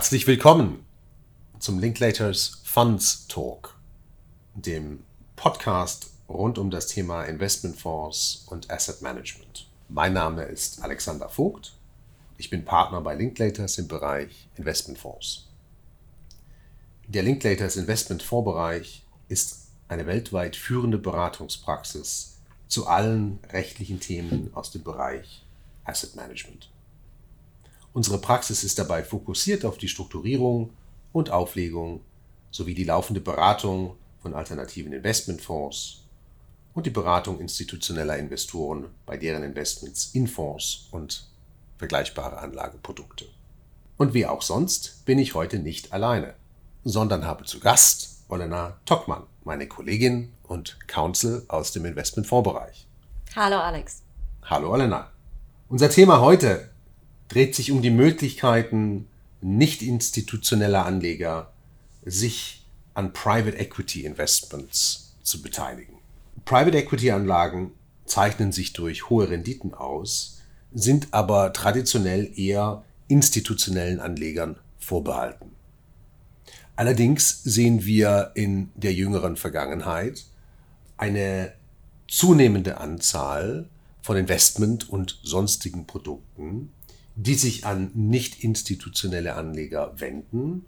Herzlich willkommen zum Linklaters Funds Talk, dem Podcast rund um das Thema Investmentfonds und Asset Management. Mein Name ist Alexander Vogt. Ich bin Partner bei Linklaters im Bereich Investmentfonds. Der Linklaters Investmentfondsbereich ist eine weltweit führende Beratungspraxis zu allen rechtlichen Themen aus dem Bereich Asset Management. Unsere Praxis ist dabei fokussiert auf die Strukturierung und Auflegung sowie die laufende Beratung von alternativen Investmentfonds und die Beratung institutioneller Investoren bei deren Investments in Fonds und vergleichbare Anlageprodukte. Und wie auch sonst bin ich heute nicht alleine, sondern habe zu Gast Olena Tockmann, meine Kollegin und Counsel aus dem Investmentfondsbereich. Hallo Alex. Hallo Olena. Unser Thema heute dreht sich um die Möglichkeiten nicht institutioneller Anleger, sich an Private Equity Investments zu beteiligen. Private Equity Anlagen zeichnen sich durch hohe Renditen aus, sind aber traditionell eher institutionellen Anlegern vorbehalten. Allerdings sehen wir in der jüngeren Vergangenheit eine zunehmende Anzahl von Investment und sonstigen Produkten, die sich an nicht institutionelle Anleger wenden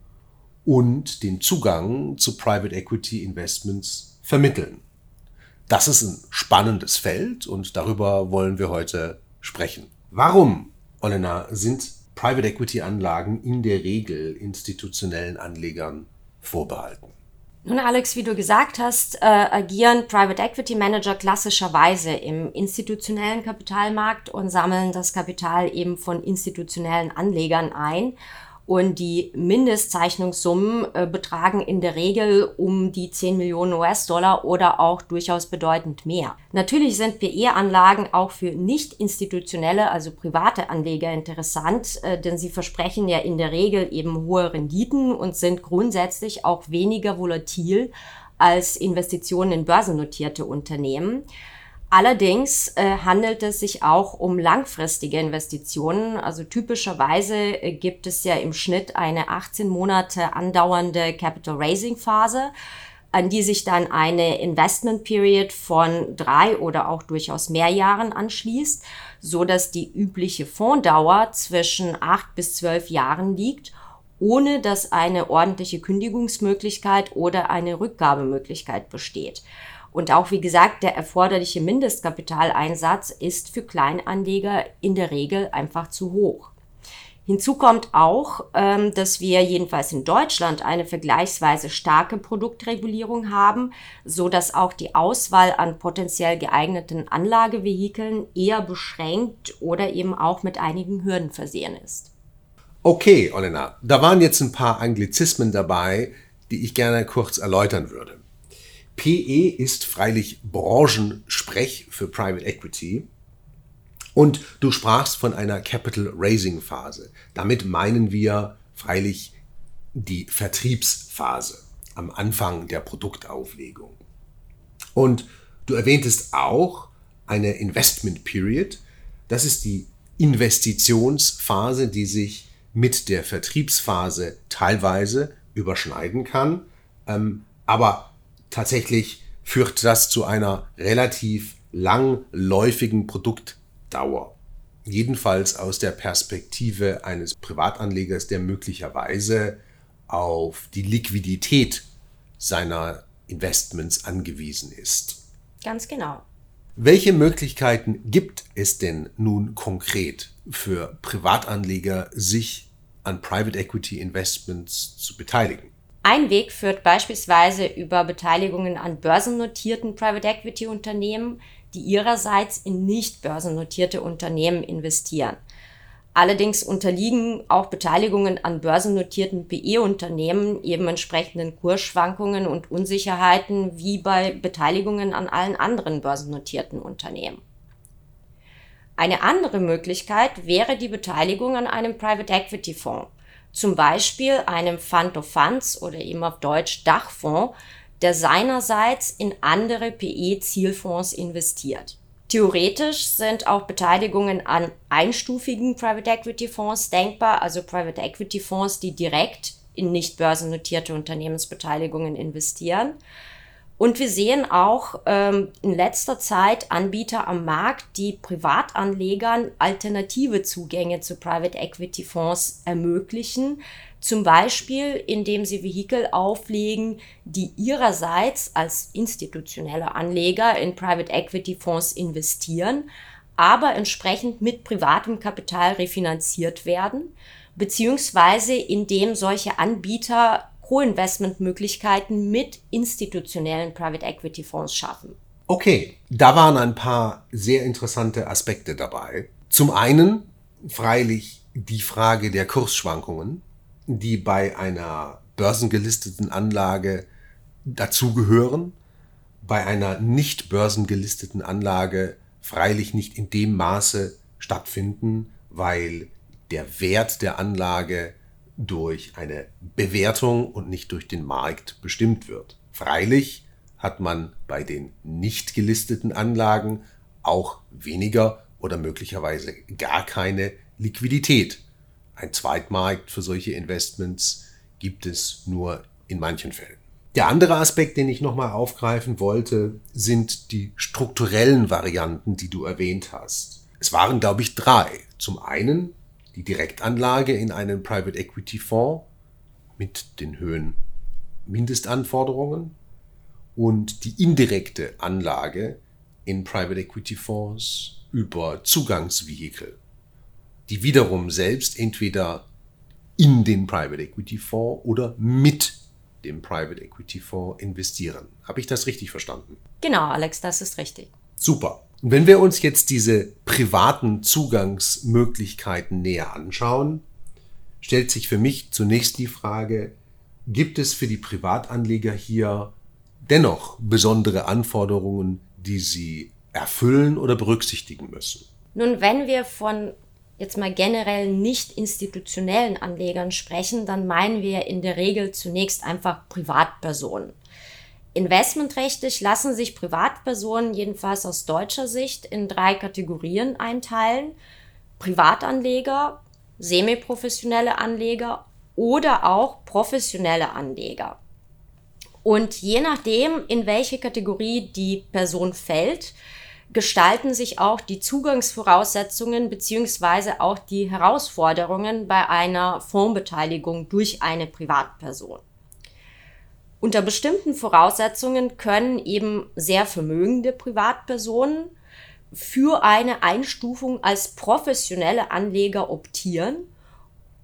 und den Zugang zu Private Equity Investments vermitteln. Das ist ein spannendes Feld und darüber wollen wir heute sprechen. Warum, Olena, sind Private Equity Anlagen in der Regel institutionellen Anlegern vorbehalten? Nun, Alex, wie du gesagt hast, äh, agieren Private Equity Manager klassischerweise im institutionellen Kapitalmarkt und sammeln das Kapital eben von institutionellen Anlegern ein. Und die Mindestzeichnungssummen äh, betragen in der Regel um die 10 Millionen US-Dollar oder auch durchaus bedeutend mehr. Natürlich sind PE-Anlagen auch für nicht institutionelle, also private Anleger interessant, äh, denn sie versprechen ja in der Regel eben hohe Renditen und sind grundsätzlich auch weniger volatil als Investitionen in börsennotierte Unternehmen. Allerdings äh, handelt es sich auch um langfristige Investitionen. Also typischerweise äh, gibt es ja im Schnitt eine 18 Monate andauernde Capital Raising Phase, an die sich dann eine Investment Period von drei oder auch durchaus mehr Jahren anschließt, so dass die übliche Fonddauer zwischen acht bis zwölf Jahren liegt ohne dass eine ordentliche Kündigungsmöglichkeit oder eine Rückgabemöglichkeit besteht. Und auch, wie gesagt, der erforderliche Mindestkapitaleinsatz ist für Kleinanleger in der Regel einfach zu hoch. Hinzu kommt auch, ähm, dass wir jedenfalls in Deutschland eine vergleichsweise starke Produktregulierung haben, so dass auch die Auswahl an potenziell geeigneten Anlagevehikeln eher beschränkt oder eben auch mit einigen Hürden versehen ist. Okay, Olena, da waren jetzt ein paar Anglizismen dabei, die ich gerne kurz erläutern würde. PE ist freilich Branchensprech für Private Equity. Und du sprachst von einer Capital Raising Phase. Damit meinen wir freilich die Vertriebsphase am Anfang der Produktauflegung. Und du erwähntest auch eine Investment Period. Das ist die Investitionsphase, die sich mit der Vertriebsphase teilweise überschneiden kann. Ähm, aber tatsächlich führt das zu einer relativ langläufigen Produktdauer. Jedenfalls aus der Perspektive eines Privatanlegers, der möglicherweise auf die Liquidität seiner Investments angewiesen ist. Ganz genau. Welche Möglichkeiten gibt es denn nun konkret für Privatanleger, sich an Private Equity Investments zu beteiligen? Ein Weg führt beispielsweise über Beteiligungen an börsennotierten Private Equity Unternehmen, die ihrerseits in nicht börsennotierte Unternehmen investieren. Allerdings unterliegen auch Beteiligungen an börsennotierten PE-Unternehmen eben entsprechenden Kursschwankungen und Unsicherheiten wie bei Beteiligungen an allen anderen börsennotierten Unternehmen. Eine andere Möglichkeit wäre die Beteiligung an einem Private Equity Fonds zum Beispiel einem Fund of Funds oder eben auf Deutsch Dachfonds, der seinerseits in andere PE-Zielfonds investiert. Theoretisch sind auch Beteiligungen an einstufigen Private Equity Fonds denkbar, also Private Equity Fonds, die direkt in nicht börsennotierte Unternehmensbeteiligungen investieren. Und wir sehen auch ähm, in letzter Zeit Anbieter am Markt, die Privatanlegern alternative Zugänge zu Private Equity Fonds ermöglichen. Zum Beispiel, indem sie Vehikel auflegen, die ihrerseits als institutionelle Anleger in Private Equity Fonds investieren, aber entsprechend mit privatem Kapital refinanziert werden, beziehungsweise indem solche Anbieter Co-Investment-Möglichkeiten mit institutionellen Private Equity Fonds schaffen. Okay, da waren ein paar sehr interessante Aspekte dabei. Zum einen freilich die Frage der Kursschwankungen, die bei einer börsengelisteten Anlage dazugehören, bei einer nicht börsengelisteten Anlage freilich nicht in dem Maße stattfinden, weil der Wert der Anlage durch eine Bewertung und nicht durch den Markt bestimmt wird. Freilich hat man bei den nicht gelisteten Anlagen auch weniger oder möglicherweise gar keine Liquidität. Ein Zweitmarkt für solche Investments gibt es nur in manchen Fällen. Der andere Aspekt, den ich nochmal aufgreifen wollte, sind die strukturellen Varianten, die du erwähnt hast. Es waren, glaube ich, drei. Zum einen die Direktanlage in einen Private Equity Fonds mit den Höhen Mindestanforderungen und die indirekte Anlage in Private Equity Fonds über Zugangsvehikel, die wiederum selbst entweder in den Private Equity Fonds oder mit dem Private Equity Fonds investieren. Habe ich das richtig verstanden? Genau, Alex, das ist richtig. Super. Und wenn wir uns jetzt diese privaten Zugangsmöglichkeiten näher anschauen, stellt sich für mich zunächst die Frage, gibt es für die Privatanleger hier dennoch besondere Anforderungen, die sie erfüllen oder berücksichtigen müssen? Nun, wenn wir von jetzt mal generell nicht institutionellen Anlegern sprechen, dann meinen wir in der Regel zunächst einfach Privatpersonen. Investmentrechtlich lassen sich Privatpersonen jedenfalls aus deutscher Sicht in drei Kategorien einteilen. Privatanleger, semiprofessionelle Anleger oder auch professionelle Anleger. Und je nachdem, in welche Kategorie die Person fällt, gestalten sich auch die Zugangsvoraussetzungen beziehungsweise auch die Herausforderungen bei einer Fondsbeteiligung durch eine Privatperson. Unter bestimmten Voraussetzungen können eben sehr vermögende Privatpersonen für eine Einstufung als professionelle Anleger optieren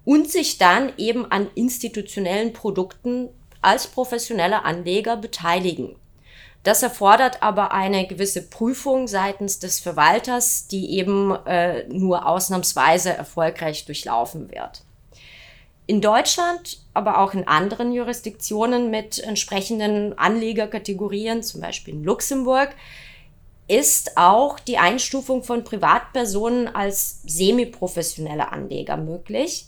und sich dann eben an institutionellen Produkten als professionelle Anleger beteiligen. Das erfordert aber eine gewisse Prüfung seitens des Verwalters, die eben äh, nur ausnahmsweise erfolgreich durchlaufen wird. In Deutschland, aber auch in anderen Jurisdiktionen mit entsprechenden Anlegerkategorien, zum Beispiel in Luxemburg, ist auch die Einstufung von Privatpersonen als semiprofessionelle Anleger möglich,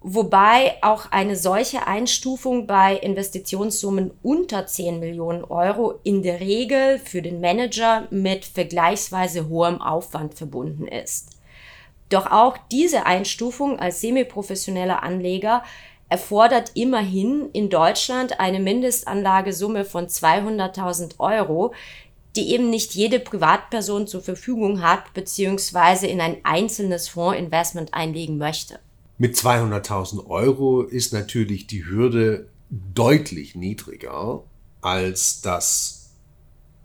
wobei auch eine solche Einstufung bei Investitionssummen unter 10 Millionen Euro in der Regel für den Manager mit vergleichsweise hohem Aufwand verbunden ist. Doch auch diese Einstufung als semiprofessioneller Anleger erfordert immerhin in Deutschland eine Mindestanlagesumme von 200.000 Euro, die eben nicht jede Privatperson zur Verfügung hat bzw. in ein einzelnes Fondsinvestment einlegen möchte. Mit 200.000 Euro ist natürlich die Hürde deutlich niedriger, als das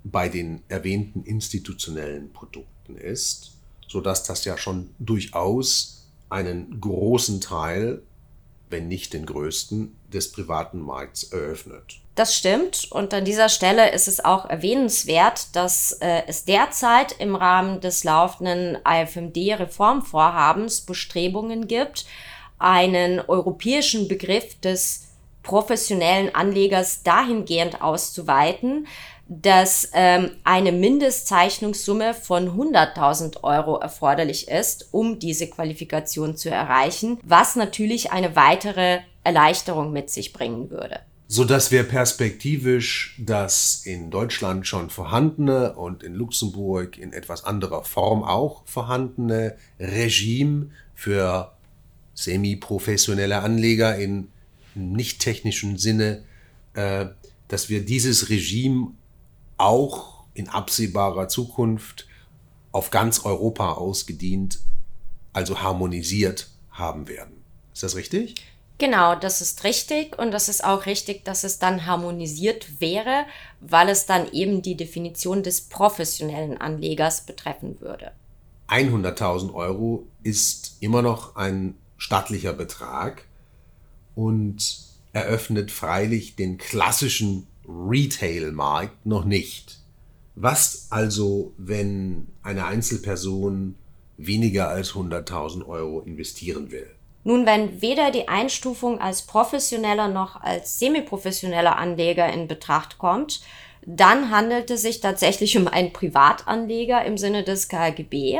bei den erwähnten institutionellen Produkten ist so dass das ja schon durchaus einen großen Teil, wenn nicht den größten, des privaten Markts eröffnet. Das stimmt. Und an dieser Stelle ist es auch erwähnenswert, dass äh, es derzeit im Rahmen des laufenden AFMD-Reformvorhabens Bestrebungen gibt, einen europäischen Begriff des professionellen Anlegers dahingehend auszuweiten, dass ähm, eine Mindestzeichnungssumme von 100.000 Euro erforderlich ist, um diese Qualifikation zu erreichen, was natürlich eine weitere Erleichterung mit sich bringen würde. sodass wir perspektivisch das in Deutschland schon vorhandene und in Luxemburg in etwas anderer Form auch vorhandene Regime für semi-professionelle Anleger in nicht technischen Sinne, äh, dass wir dieses Regime auch in absehbarer Zukunft auf ganz Europa ausgedient, also harmonisiert haben werden. Ist das richtig? Genau, das ist richtig und das ist auch richtig, dass es dann harmonisiert wäre, weil es dann eben die Definition des professionellen Anlegers betreffen würde. 100.000 Euro ist immer noch ein stattlicher Betrag und eröffnet freilich den klassischen Retail-Markt noch nicht. Was also, wenn eine Einzelperson weniger als 100.000 Euro investieren will? Nun, wenn weder die Einstufung als professioneller noch als semiprofessioneller Anleger in Betracht kommt, dann handelt es sich tatsächlich um einen Privatanleger im Sinne des KGB.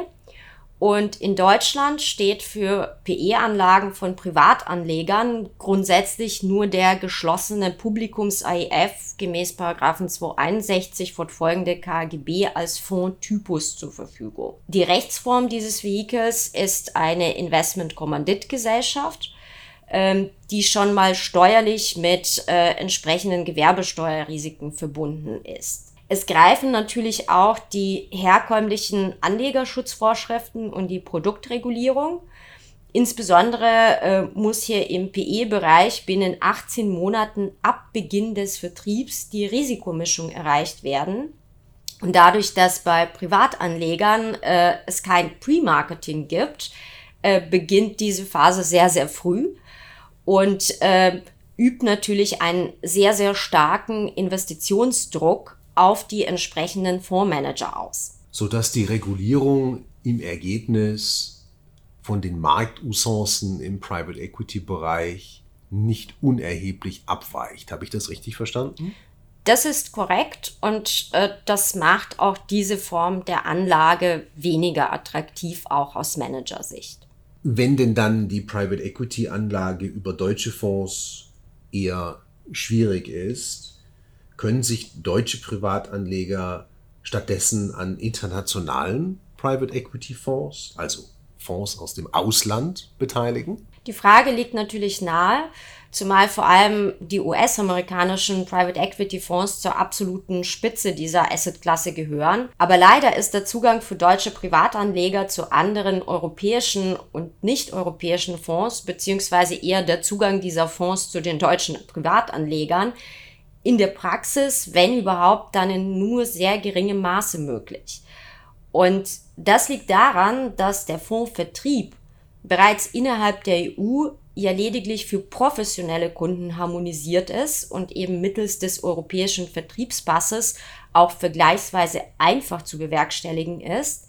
Und in Deutschland steht für PE-Anlagen von Privatanlegern grundsätzlich nur der geschlossene Publikums-AIF gemäß 261 fortfolgende KGB als Fondtypus zur Verfügung. Die Rechtsform dieses Vehikels ist eine Investment-Kommanditgesellschaft, ähm, die schon mal steuerlich mit äh, entsprechenden Gewerbesteuerrisiken verbunden ist. Es greifen natürlich auch die herkömmlichen Anlegerschutzvorschriften und die Produktregulierung. Insbesondere äh, muss hier im PE-Bereich binnen 18 Monaten ab Beginn des Vertriebs die Risikomischung erreicht werden. Und dadurch, dass bei Privatanlegern äh, es kein Pre-Marketing gibt, äh, beginnt diese Phase sehr, sehr früh und äh, übt natürlich einen sehr, sehr starken Investitionsdruck auf die entsprechenden Fondsmanager aus. Sodass die Regulierung im Ergebnis von den Marktusancen im Private Equity Bereich nicht unerheblich abweicht. Habe ich das richtig verstanden? Das ist korrekt und äh, das macht auch diese Form der Anlage weniger attraktiv, auch aus Managersicht. Wenn denn dann die Private Equity Anlage über deutsche Fonds eher schwierig ist, können sich deutsche Privatanleger stattdessen an internationalen Private Equity Fonds, also Fonds aus dem Ausland, beteiligen? Die Frage liegt natürlich nahe, zumal vor allem die US-amerikanischen Private Equity Fonds zur absoluten Spitze dieser Assetklasse gehören. Aber leider ist der Zugang für deutsche Privatanleger zu anderen europäischen und nicht-europäischen Fonds, beziehungsweise eher der Zugang dieser Fonds zu den deutschen Privatanlegern, in der Praxis, wenn überhaupt, dann in nur sehr geringem Maße möglich. Und das liegt daran, dass der Fondsvertrieb bereits innerhalb der EU ja lediglich für professionelle Kunden harmonisiert ist und eben mittels des europäischen Vertriebspasses auch vergleichsweise einfach zu bewerkstelligen ist,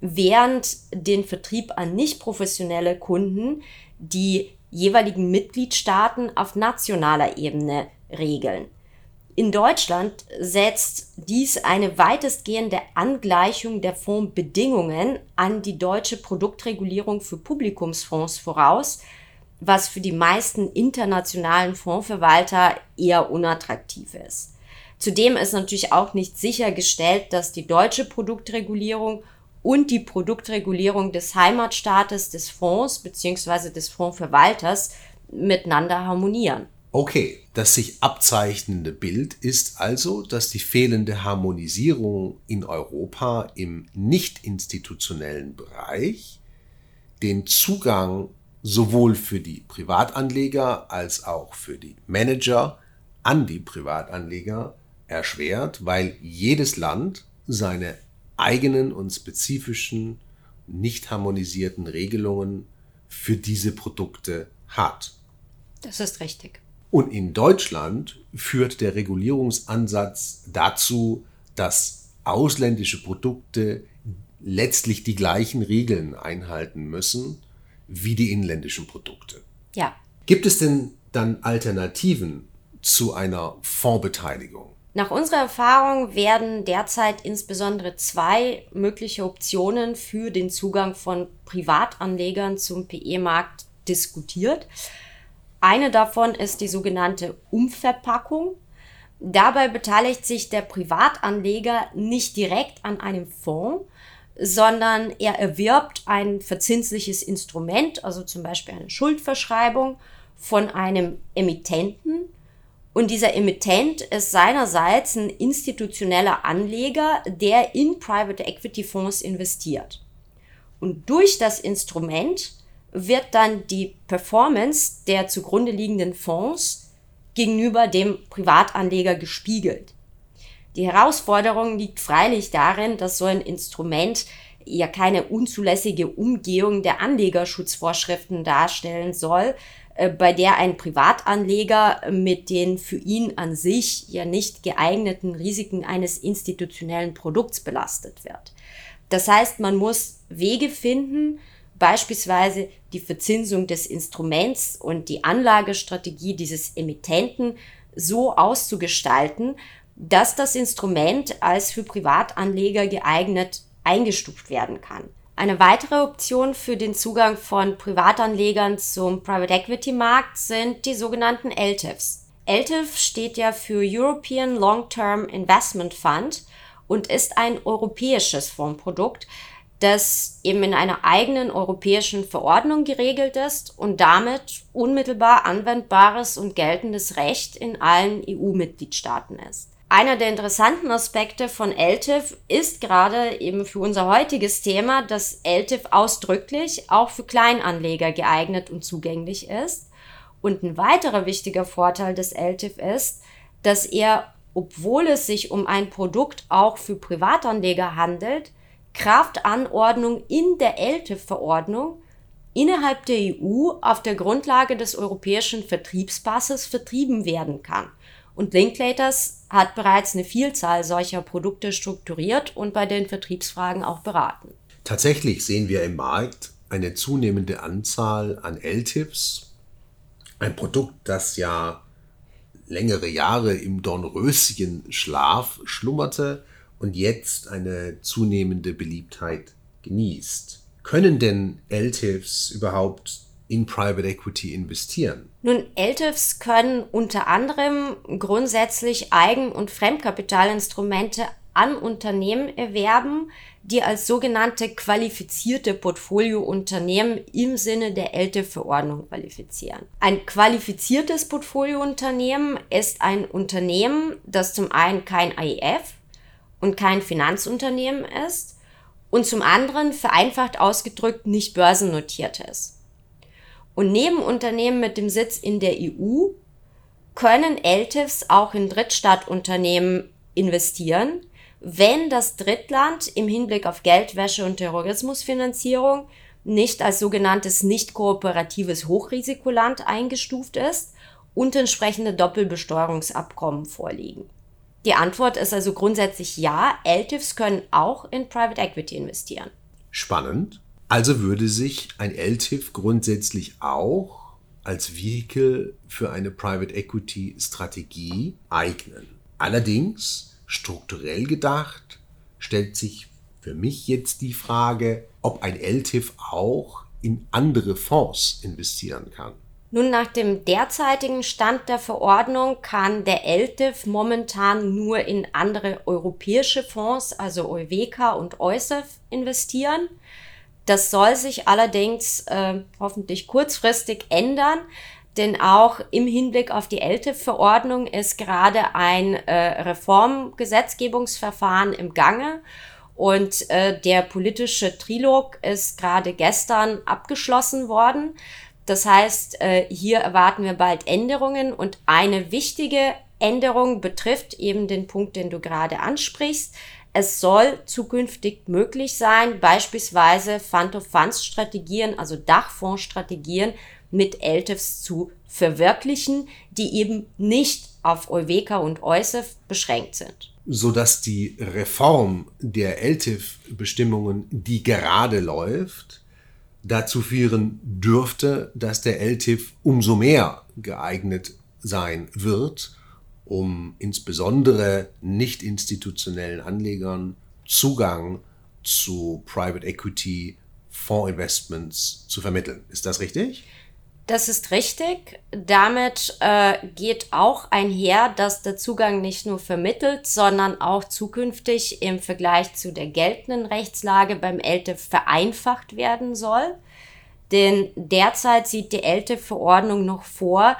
während den Vertrieb an nicht professionelle Kunden die jeweiligen Mitgliedstaaten auf nationaler Ebene regeln. In Deutschland setzt dies eine weitestgehende Angleichung der Fondsbedingungen an die deutsche Produktregulierung für Publikumsfonds voraus, was für die meisten internationalen Fondsverwalter eher unattraktiv ist. Zudem ist natürlich auch nicht sichergestellt, dass die deutsche Produktregulierung und die Produktregulierung des Heimatstaates des Fonds bzw. des Fondsverwalters miteinander harmonieren. Okay, das sich abzeichnende Bild ist also, dass die fehlende Harmonisierung in Europa im nicht institutionellen Bereich den Zugang sowohl für die Privatanleger als auch für die Manager an die Privatanleger erschwert, weil jedes Land seine eigenen und spezifischen nicht harmonisierten Regelungen für diese Produkte hat. Das ist richtig. Und in Deutschland führt der Regulierungsansatz dazu, dass ausländische Produkte letztlich die gleichen Regeln einhalten müssen wie die inländischen Produkte. Ja. Gibt es denn dann Alternativen zu einer Fondsbeteiligung? Nach unserer Erfahrung werden derzeit insbesondere zwei mögliche Optionen für den Zugang von Privatanlegern zum PE-Markt diskutiert. Eine davon ist die sogenannte Umverpackung. Dabei beteiligt sich der Privatanleger nicht direkt an einem Fonds, sondern er erwirbt ein verzinsliches Instrument, also zum Beispiel eine Schuldverschreibung von einem Emittenten. Und dieser Emittent ist seinerseits ein institutioneller Anleger, der in Private Equity Fonds investiert. Und durch das Instrument wird dann die Performance der zugrunde liegenden Fonds gegenüber dem Privatanleger gespiegelt. Die Herausforderung liegt freilich darin, dass so ein Instrument ja keine unzulässige Umgehung der Anlegerschutzvorschriften darstellen soll, äh, bei der ein Privatanleger mit den für ihn an sich ja nicht geeigneten Risiken eines institutionellen Produkts belastet wird. Das heißt, man muss Wege finden, beispielsweise die Verzinsung des Instruments und die Anlagestrategie dieses Emittenten so auszugestalten, dass das Instrument als für Privatanleger geeignet eingestuft werden kann. Eine weitere Option für den Zugang von Privatanlegern zum Private Equity Markt sind die sogenannten LTIFs. LTIF steht ja für European Long-Term Investment Fund und ist ein europäisches Fondsprodukt, das eben in einer eigenen europäischen Verordnung geregelt ist und damit unmittelbar anwendbares und geltendes Recht in allen EU-Mitgliedstaaten ist. Einer der interessanten Aspekte von LTIF ist gerade eben für unser heutiges Thema, dass LTIF ausdrücklich auch für Kleinanleger geeignet und zugänglich ist. Und ein weiterer wichtiger Vorteil des LTIF ist, dass er, obwohl es sich um ein Produkt auch für Privatanleger handelt, Kraftanordnung in der LTIF-Verordnung innerhalb der EU auf der Grundlage des europäischen Vertriebspasses vertrieben werden kann. Und Linklaters hat bereits eine Vielzahl solcher Produkte strukturiert und bei den Vertriebsfragen auch beraten. Tatsächlich sehen wir im Markt eine zunehmende Anzahl an LTIPs, ein Produkt, das ja längere Jahre im Dornröschen-Schlaf schlummerte und jetzt eine zunehmende Beliebtheit genießt. Können denn LTIFs überhaupt in Private Equity investieren? Nun, LTIFs können unter anderem grundsätzlich Eigen- und Fremdkapitalinstrumente an Unternehmen erwerben, die als sogenannte qualifizierte Portfoliounternehmen im Sinne der LTIF-Verordnung qualifizieren. Ein qualifiziertes Portfoliounternehmen ist ein Unternehmen, das zum einen kein AIF und kein Finanzunternehmen ist und zum anderen vereinfacht ausgedrückt nicht börsennotiert ist. Und neben Unternehmen mit dem Sitz in der EU können LTIFs auch in Drittstaatunternehmen investieren, wenn das Drittland im Hinblick auf Geldwäsche und Terrorismusfinanzierung nicht als sogenanntes nicht kooperatives Hochrisikoland eingestuft ist und entsprechende Doppelbesteuerungsabkommen vorliegen. Die Antwort ist also grundsätzlich ja, LTIFs können auch in Private Equity investieren. Spannend. Also würde sich ein LTIF grundsätzlich auch als Vehikel für eine Private Equity Strategie eignen. Allerdings, strukturell gedacht, stellt sich für mich jetzt die Frage, ob ein LTIF auch in andere Fonds investieren kann. Nun, nach dem derzeitigen Stand der Verordnung kann der LTIF momentan nur in andere europäische Fonds, also EUWECA und EUSEF, investieren. Das soll sich allerdings äh, hoffentlich kurzfristig ändern, denn auch im Hinblick auf die LTIF-Verordnung ist gerade ein äh, Reformgesetzgebungsverfahren im Gange und äh, der politische Trilog ist gerade gestern abgeschlossen worden. Das heißt, äh, hier erwarten wir bald Änderungen und eine wichtige Änderung betrifft eben den Punkt, den du gerade ansprichst. Es soll zukünftig möglich sein, beispielsweise Fund-of-Funds-Strategien, also Dachfondsstrategien mit LTIFs zu verwirklichen, die eben nicht auf Euweka und EUSEF beschränkt sind. Sodass die Reform der LTIF-Bestimmungen, die gerade läuft, dazu führen dürfte, dass der LTIF umso mehr geeignet sein wird, um insbesondere nicht institutionellen Anlegern Zugang zu Private Equity Fondsinvestments zu vermitteln. Ist das richtig? Das ist richtig. Damit äh, geht auch einher, dass der Zugang nicht nur vermittelt, sondern auch zukünftig im Vergleich zu der geltenden Rechtslage beim LTIF vereinfacht werden soll. Denn derzeit sieht die LTIF-Verordnung noch vor,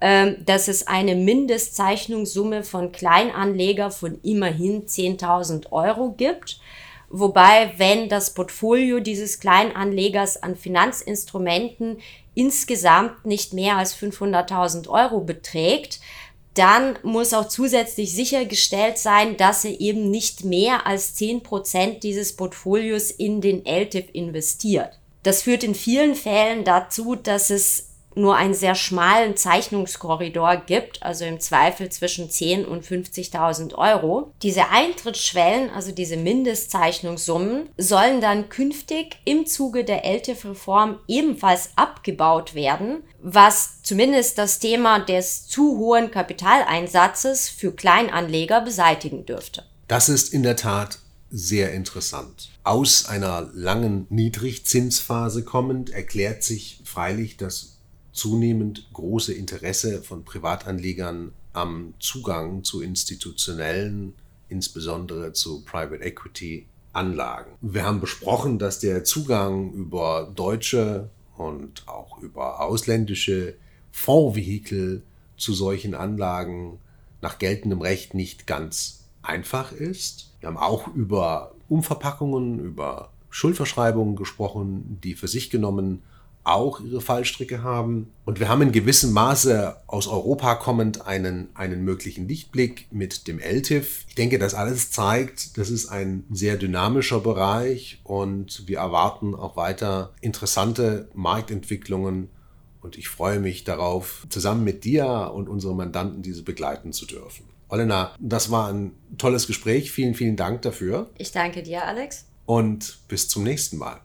äh, dass es eine Mindestzeichnungssumme von Kleinanleger von immerhin 10.000 Euro gibt. Wobei, wenn das Portfolio dieses Kleinanlegers an Finanzinstrumenten insgesamt nicht mehr als 500.000 Euro beträgt, dann muss auch zusätzlich sichergestellt sein, dass er eben nicht mehr als 10 Prozent dieses Portfolios in den LTIF investiert. Das führt in vielen Fällen dazu, dass es nur einen sehr schmalen Zeichnungskorridor gibt, also im Zweifel zwischen 10 und 50.000 Euro. Diese Eintrittsschwellen, also diese Mindestzeichnungssummen, sollen dann künftig im Zuge der LTIF-Reform ebenfalls abgebaut werden, was zumindest das Thema des zu hohen Kapitaleinsatzes für Kleinanleger beseitigen dürfte. Das ist in der Tat sehr interessant. Aus einer langen Niedrigzinsphase kommend erklärt sich freilich das zunehmend große Interesse von Privatanlegern am Zugang zu institutionellen, insbesondere zu Private Equity Anlagen. Wir haben besprochen, dass der Zugang über deutsche und auch über ausländische Fondsvehikel zu solchen Anlagen nach geltendem Recht nicht ganz einfach ist. Wir haben auch über Umverpackungen, über Schuldverschreibungen gesprochen, die für sich genommen auch ihre Fallstricke haben. Und wir haben in gewissem Maße aus Europa kommend einen, einen möglichen Lichtblick mit dem LTIF. Ich denke, das alles zeigt, das ist ein sehr dynamischer Bereich und wir erwarten auch weiter interessante Marktentwicklungen. Und ich freue mich darauf, zusammen mit dir und unseren Mandanten diese begleiten zu dürfen. Olena, das war ein tolles Gespräch. Vielen, vielen Dank dafür. Ich danke dir, Alex. Und bis zum nächsten Mal.